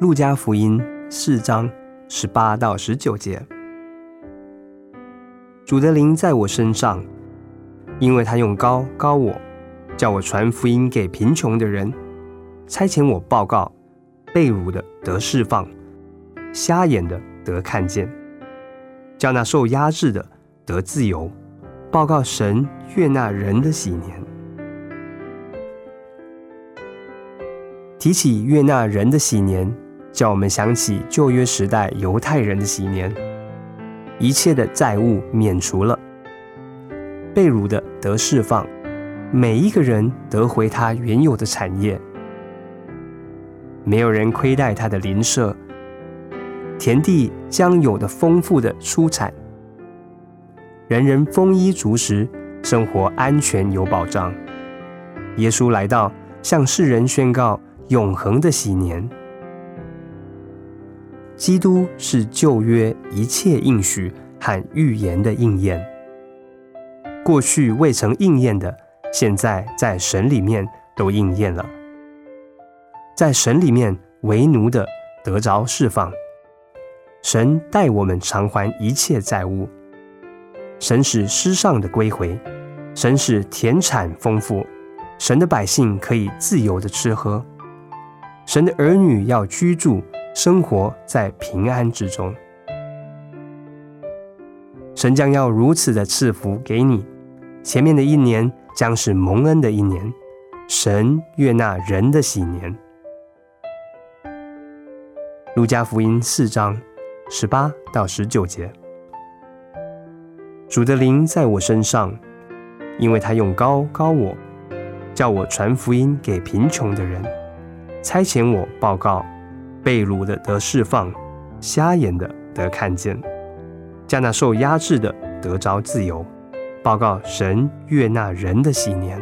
路加福音四章十八到十九节，主的灵在我身上，因为他用高高我，叫我传福音给贫穷的人，差遣我报告被掳的得释放，瞎眼的得看见，叫那受压制的得自由，报告神悦纳人的喜年。提起悦纳人的喜年。叫我们想起旧约时代犹太人的喜年，一切的债务免除了，被掳的得释放，每一个人得回他原有的产业，没有人亏待他的邻舍，田地将有的丰富的出产，人人丰衣足食，生活安全有保障。耶稣来到，向世人宣告永恒的喜年。基督是旧约一切应许和预言的应验，过去未曾应验的，现在在神里面都应验了。在神里面为奴的得着释放，神带我们偿还一切债务，神使失丧的归回，神使田产丰富，神的百姓可以自由的吃喝，神的儿女要居住。生活在平安之中，神将要如此的赐福给你。前面的一年将是蒙恩的一年，神悦纳人的喜年。路加福音四章十八到十九节，主的灵在我身上，因为他用高高我，叫我传福音给贫穷的人，差遣我报告。被掳的得释放，瞎眼的得看见，将那受压制的得着自由，报告神悦纳人的喜年。